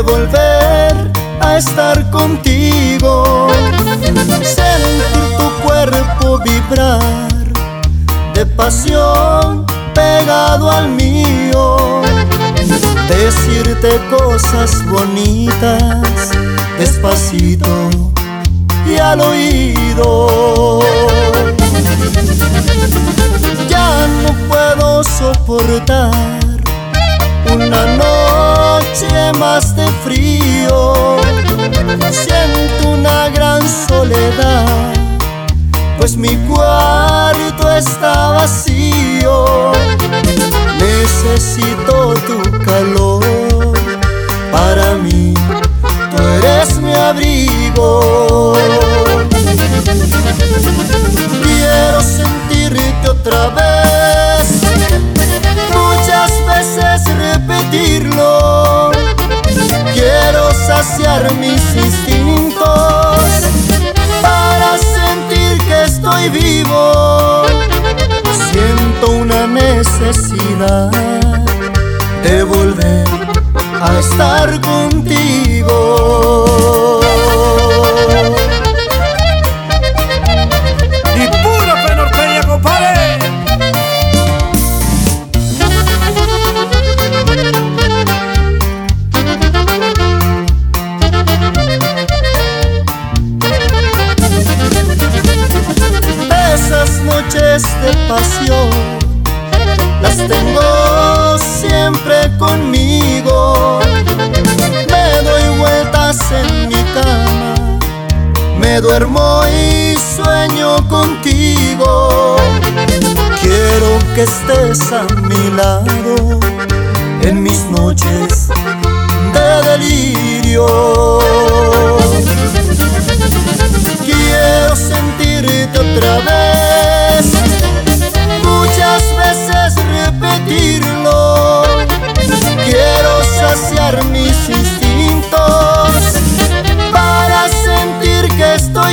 volver a estar contigo, sentir tu cuerpo vibrar de pasión pegado al mío, decirte cosas bonitas despacito y al oído. Más de frío. Siento una gran soledad, pues mi cuarto está vacío. Necesito tu calor para mí, tú eres mi abrigo. Saciar mis instintos para sentir que estoy vivo. Siento una necesidad de volver noches de pasión las tengo siempre conmigo. Me doy vueltas en mi cama, me duermo y sueño contigo. Quiero que estés a mi lado en mis noches de delirio.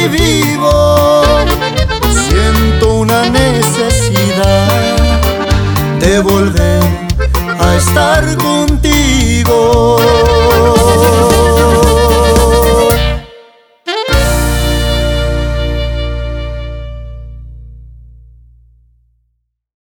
vivo.